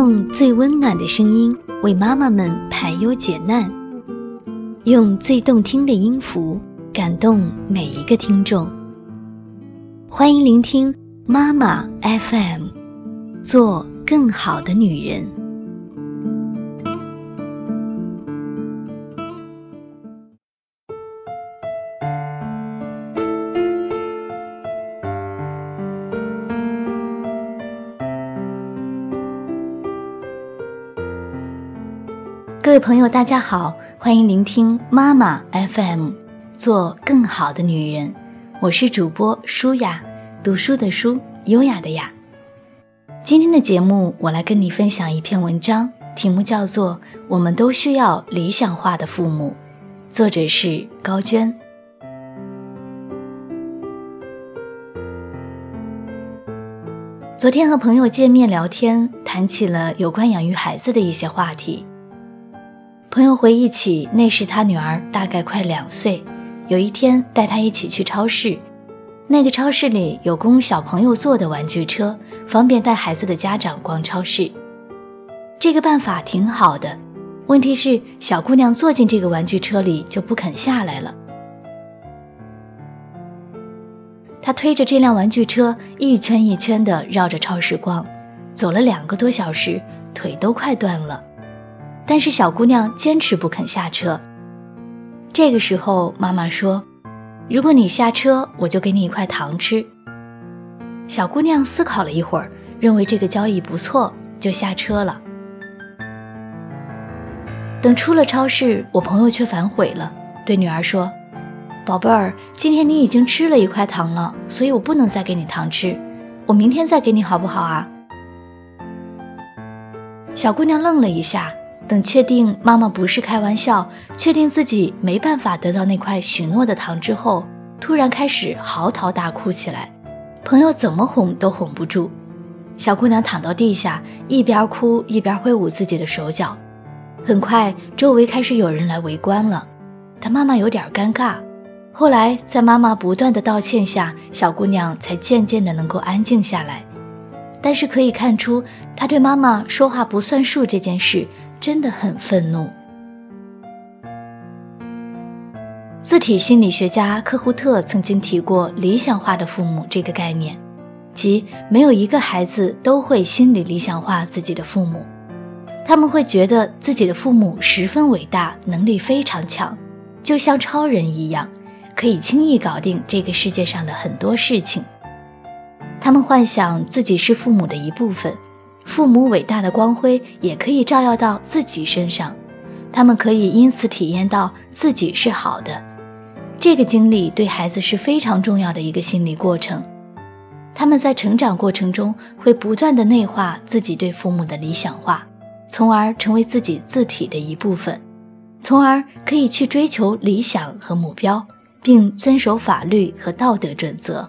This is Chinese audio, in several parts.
用最温暖的声音为妈妈们排忧解难，用最动听的音符感动每一个听众。欢迎聆听妈妈 FM，做更好的女人。各位朋友，大家好，欢迎聆听妈妈 FM，做更好的女人。我是主播舒雅，读书的书，优雅的雅。今天的节目，我来跟你分享一篇文章，题目叫做《我们都需要理想化的父母》，作者是高娟。昨天和朋友见面聊天，谈起了有关养育孩子的一些话题。朋友回忆起，那时他女儿大概快两岁，有一天带她一起去超市，那个超市里有供小朋友坐的玩具车，方便带孩子的家长逛超市。这个办法挺好的，问题是小姑娘坐进这个玩具车里就不肯下来了。她推着这辆玩具车一圈一圈地绕着超市逛，走了两个多小时，腿都快断了。但是小姑娘坚持不肯下车。这个时候，妈妈说：“如果你下车，我就给你一块糖吃。”小姑娘思考了一会儿，认为这个交易不错，就下车了。等出了超市，我朋友却反悔了，对女儿说：“宝贝儿，今天你已经吃了一块糖了，所以我不能再给你糖吃，我明天再给你好不好啊？”小姑娘愣了一下。等确定妈妈不是开玩笑，确定自己没办法得到那块许诺的糖之后，突然开始嚎啕大哭起来。朋友怎么哄都哄不住，小姑娘躺到地下，一边哭一边挥舞自己的手脚。很快，周围开始有人来围观了。她妈妈有点尴尬。后来，在妈妈不断的道歉下，小姑娘才渐渐的能够安静下来。但是可以看出，她对妈妈说话不算数这件事。真的很愤怒。字体心理学家科胡特曾经提过“理想化的父母”这个概念，即没有一个孩子都会心理理想化自己的父母，他们会觉得自己的父母十分伟大，能力非常强，就像超人一样，可以轻易搞定这个世界上的很多事情。他们幻想自己是父母的一部分。父母伟大的光辉也可以照耀到自己身上，他们可以因此体验到自己是好的。这个经历对孩子是非常重要的一个心理过程。他们在成长过程中会不断的内化自己对父母的理想化，从而成为自己字体的一部分，从而可以去追求理想和目标，并遵守法律和道德准则。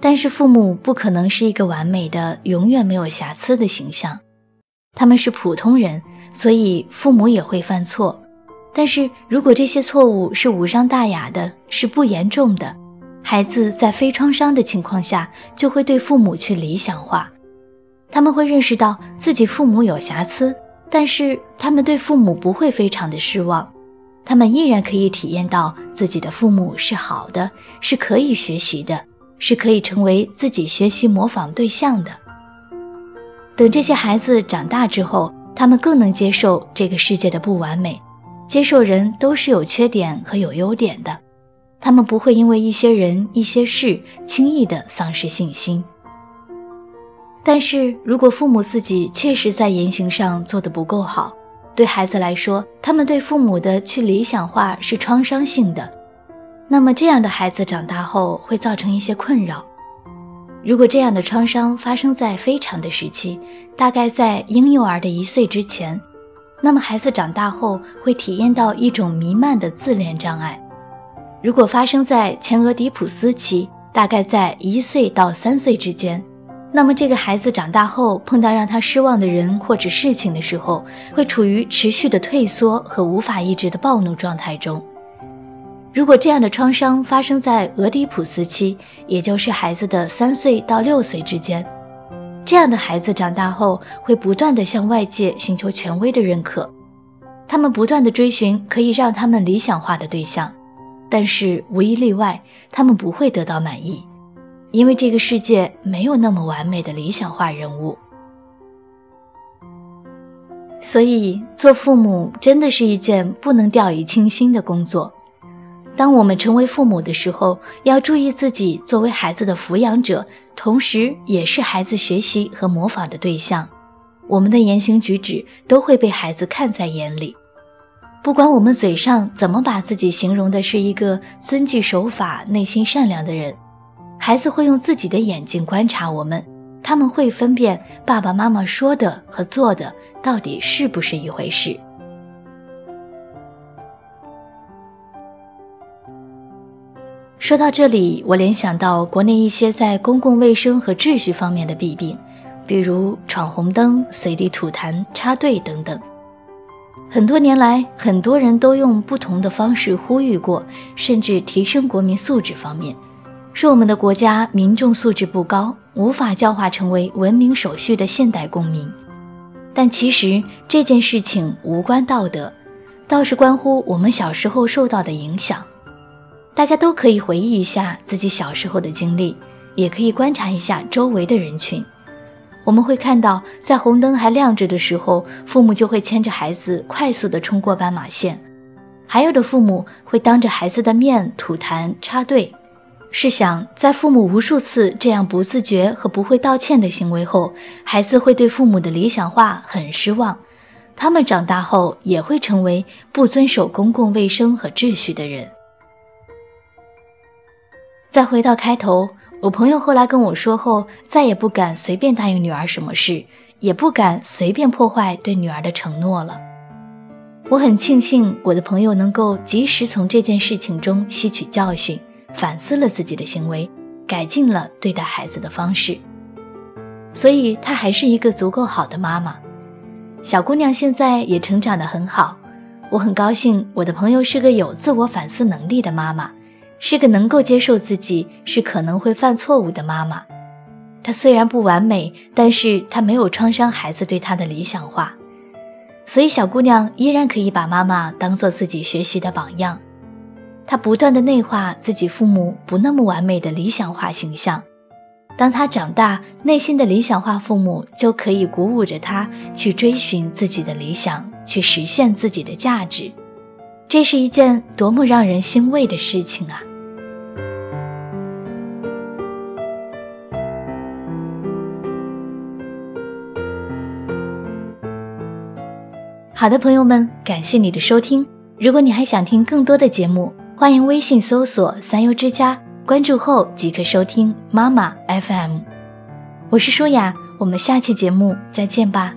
但是父母不可能是一个完美的、永远没有瑕疵的形象，他们是普通人，所以父母也会犯错。但是如果这些错误是无伤大雅的，是不严重的，孩子在非创伤的情况下，就会对父母去理想化。他们会认识到自己父母有瑕疵，但是他们对父母不会非常的失望，他们依然可以体验到自己的父母是好的，是可以学习的。是可以成为自己学习模仿对象的。等这些孩子长大之后，他们更能接受这个世界的不完美，接受人都是有缺点和有优点的。他们不会因为一些人、一些事轻易的丧失信心。但是如果父母自己确实在言行上做得不够好，对孩子来说，他们对父母的去理想化是创伤性的。那么这样的孩子长大后会造成一些困扰。如果这样的创伤发生在非常的时期，大概在婴幼儿的一岁之前，那么孩子长大后会体验到一种弥漫的自恋障碍。如果发生在前俄狄浦斯期，大概在一岁到三岁之间，那么这个孩子长大后碰到让他失望的人或者事情的时候，会处于持续的退缩和无法抑制的暴怒状态中。如果这样的创伤发生在俄狄浦斯期，也就是孩子的三岁到六岁之间，这样的孩子长大后会不断的向外界寻求权威的认可，他们不断的追寻可以让他们理想化的对象，但是无一例外，他们不会得到满意，因为这个世界没有那么完美的理想化人物。所以，做父母真的是一件不能掉以轻心的工作。当我们成为父母的时候，要注意自己作为孩子的抚养者，同时也是孩子学习和模仿的对象。我们的言行举止都会被孩子看在眼里。不管我们嘴上怎么把自己形容的是一个遵纪守法、内心善良的人，孩子会用自己的眼睛观察我们，他们会分辨爸爸妈妈说的和做的到底是不是一回事。说到这里，我联想到国内一些在公共卫生和秩序方面的弊病，比如闯红灯、随地吐痰、插队等等。很多年来，很多人都用不同的方式呼吁过，甚至提升国民素质方面，说我们的国家民众素质不高，无法教化成为文明守序的现代公民。但其实这件事情无关道德，倒是关乎我们小时候受到的影响。大家都可以回忆一下自己小时候的经历，也可以观察一下周围的人群。我们会看到，在红灯还亮着的时候，父母就会牵着孩子快速地冲过斑马线；还有的父母会当着孩子的面吐痰插队。试想，在父母无数次这样不自觉和不会道歉的行为后，孩子会对父母的理想化很失望，他们长大后也会成为不遵守公共卫生和秩序的人。再回到开头，我朋友后来跟我说后，再也不敢随便答应女儿什么事，也不敢随便破坏对女儿的承诺了。我很庆幸我的朋友能够及时从这件事情中吸取教训，反思了自己的行为，改进了对待孩子的方式，所以她还是一个足够好的妈妈。小姑娘现在也成长得很好，我很高兴我的朋友是个有自我反思能力的妈妈。是个能够接受自己是可能会犯错误的妈妈，她虽然不完美，但是她没有创伤孩子对她的理想化，所以小姑娘依然可以把妈妈当做自己学习的榜样。她不断的内化自己父母不那么完美的理想化形象，当她长大，内心的理想化父母就可以鼓舞着她去追寻自己的理想，去实现自己的价值。这是一件多么让人欣慰的事情啊！好的，朋友们，感谢你的收听。如果你还想听更多的节目，欢迎微信搜索“三优之家”，关注后即可收听妈妈 FM。我是舒雅，我们下期节目再见吧。